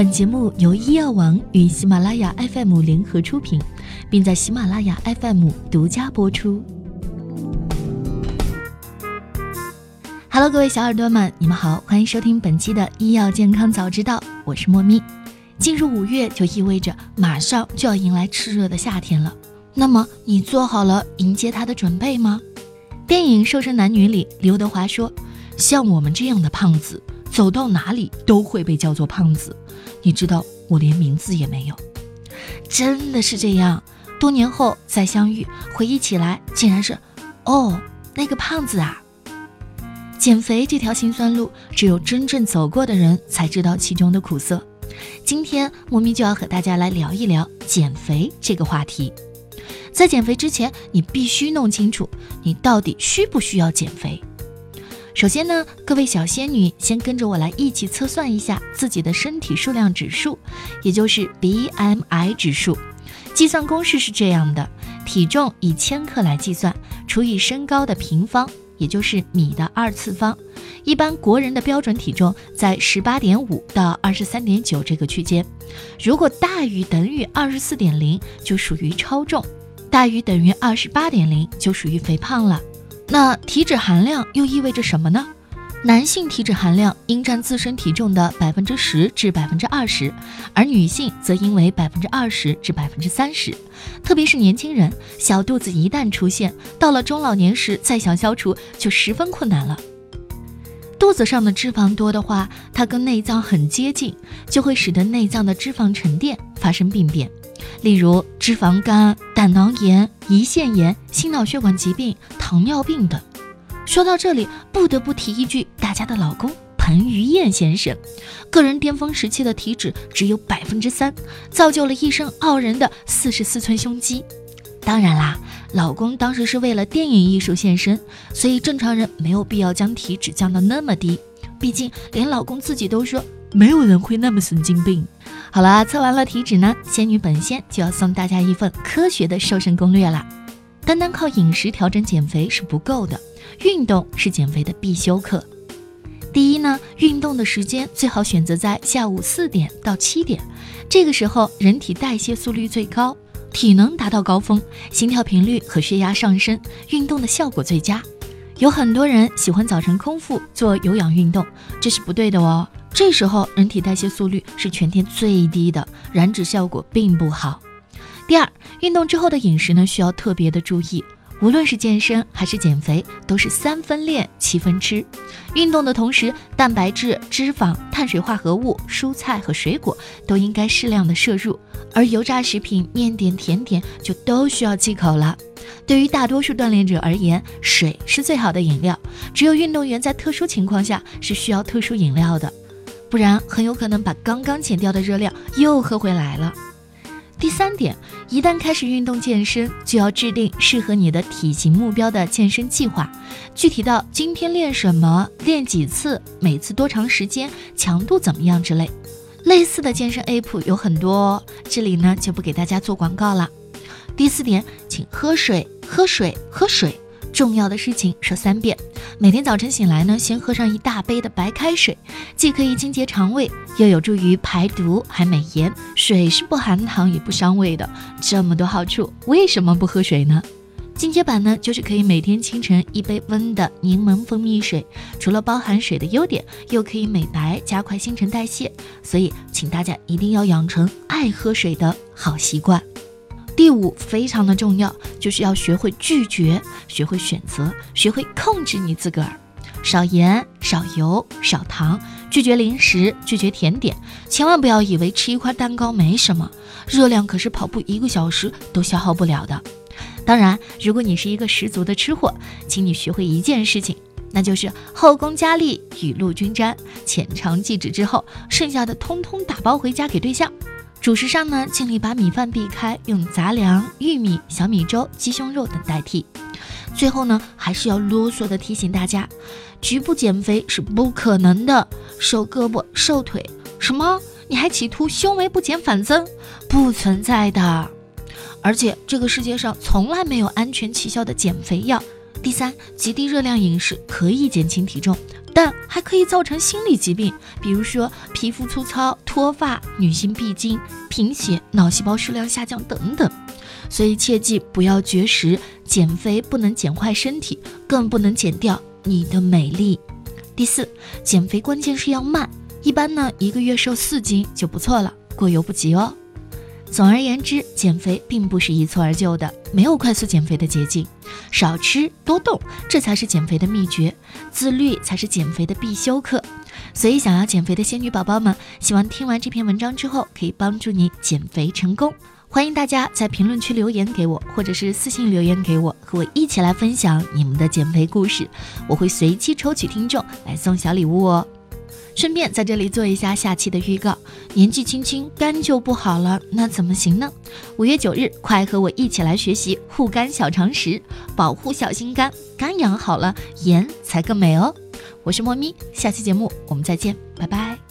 本节目由医药王与喜马拉雅 FM 联合出品，并在喜马拉雅 FM 独家播出。Hello，各位小耳朵们，你们好，欢迎收听本期的医药健康早知道，我是莫咪。进入五月就意味着马上就要迎来炽热的夏天了，那么你做好了迎接它的准备吗？电影《瘦身男女》里，刘德华说：“像我们这样的胖子，走到哪里都会被叫做胖子。你知道，我连名字也没有。”真的是这样，多年后再相遇，回忆起来，竟然是，哦，那个胖子啊。减肥这条辛酸路，只有真正走过的人才知道其中的苦涩。今天，莫咪就要和大家来聊一聊减肥这个话题。在减肥之前，你必须弄清楚你到底需不需要减肥。首先呢，各位小仙女，先跟着我来一起测算一下自己的身体数量指数，也就是 BMI 指数。计算公式是这样的：体重以千克来计算，除以身高的平方。也就是米的二次方，一般国人的标准体重在十八点五到二十三点九这个区间，如果大于等于二十四点零，就属于超重；大于等于二十八点零，就属于肥胖了。那体脂含量又意味着什么呢？男性体脂含量应占自身体重的百分之十至百分之二十，而女性则应为百分之二十至百分之三十。特别是年轻人，小肚子一旦出现，到了中老年时再想消除就十分困难了。肚子上的脂肪多的话，它跟内脏很接近，就会使得内脏的脂肪沉淀发生病变，例如脂肪肝、胆囊炎、胰腺炎、心脑血管疾病、糖尿病等。说到这里，不得不提一句，大家的老公彭于晏先生，个人巅峰时期的体脂只有百分之三，造就了一身傲人的四十四寸胸肌。当然啦，老公当时是为了电影艺术献身，所以正常人没有必要将体脂降到那么低。毕竟连老公自己都说，没有人会那么神经病。好了，测完了体脂呢，仙女本仙就要送大家一份科学的瘦身攻略啦。单单靠饮食调整减肥是不够的。运动是减肥的必修课。第一呢，运动的时间最好选择在下午四点到七点，这个时候人体代谢速率最高，体能达到高峰，心跳频率和血压上升，运动的效果最佳。有很多人喜欢早晨空腹做有氧运动，这是不对的哦。这时候人体代谢速率是全天最低的，燃脂效果并不好。第二，运动之后的饮食呢，需要特别的注意。无论是健身还是减肥，都是三分练七分吃。运动的同时，蛋白质、脂肪、碳水化合物、蔬菜和水果都应该适量的摄入，而油炸食品、面点、甜点就都需要忌口了。对于大多数锻炼者而言，水是最好的饮料。只有运动员在特殊情况下是需要特殊饮料的，不然很有可能把刚刚减掉的热量又喝回来了。第三点，一旦开始运动健身，就要制定适合你的体型目标的健身计划，具体到今天练什么、练几次、每次多长时间、强度怎么样之类。类似的健身 App 有很多，哦这里呢就不给大家做广告了。第四点，请喝水，喝水，喝水。重要的事情说三遍。每天早晨醒来呢，先喝上一大杯的白开水，既可以清洁肠胃，又有助于排毒，还美颜。水是不含糖也不伤胃的，这么多好处，为什么不喝水呢？进阶版呢，就是可以每天清晨一杯温的柠檬蜂蜜水，除了包含水的优点，又可以美白，加快新陈代谢。所以，请大家一定要养成爱喝水的好习惯。第五非常的重要，就是要学会拒绝，学会选择，学会控制你自个儿，少盐、少油、少糖，拒绝零食，拒绝甜点，千万不要以为吃一块蛋糕没什么，热量可是跑步一个小时都消耗不了的。当然，如果你是一个十足的吃货，请你学会一件事情，那就是后宫佳丽雨露均沾，浅尝即止之后，剩下的通通打包回家给对象。主食上呢，尽力把米饭避开，用杂粮、玉米、小米粥、鸡胸肉等代替。最后呢，还是要啰嗦的提醒大家，局部减肥是不可能的，瘦胳膊、瘦腿，什么？你还企图胸围不减反增？不存在的。而且这个世界上从来没有安全起效的减肥药。第三，极低热量饮食可以减轻体重，但还可以造成心理疾病，比如说皮肤粗糙、脱发、女性闭经、贫血、脑细胞数量下降等等。所以切记不要绝食，减肥不能减坏身体，更不能减掉你的美丽。第四，减肥关键是要慢，一般呢一个月瘦四斤就不错了，过犹不及哦。总而言之，减肥并不是一蹴而就的，没有快速减肥的捷径。少吃多动，这才是减肥的秘诀，自律才是减肥的必修课。所以，想要减肥的仙女宝宝们，希望听完这篇文章之后，可以帮助你减肥成功。欢迎大家在评论区留言给我，或者是私信留言给我，和我一起来分享你们的减肥故事。我会随机抽取听众来送小礼物哦。顺便在这里做一下下期的预告：年纪轻轻肝就不好了，那怎么行呢？五月九日，快和我一起来学习护肝小常识，保护小心肝，肝养好了，颜才更美哦。我是莫咪，下期节目我们再见，拜拜。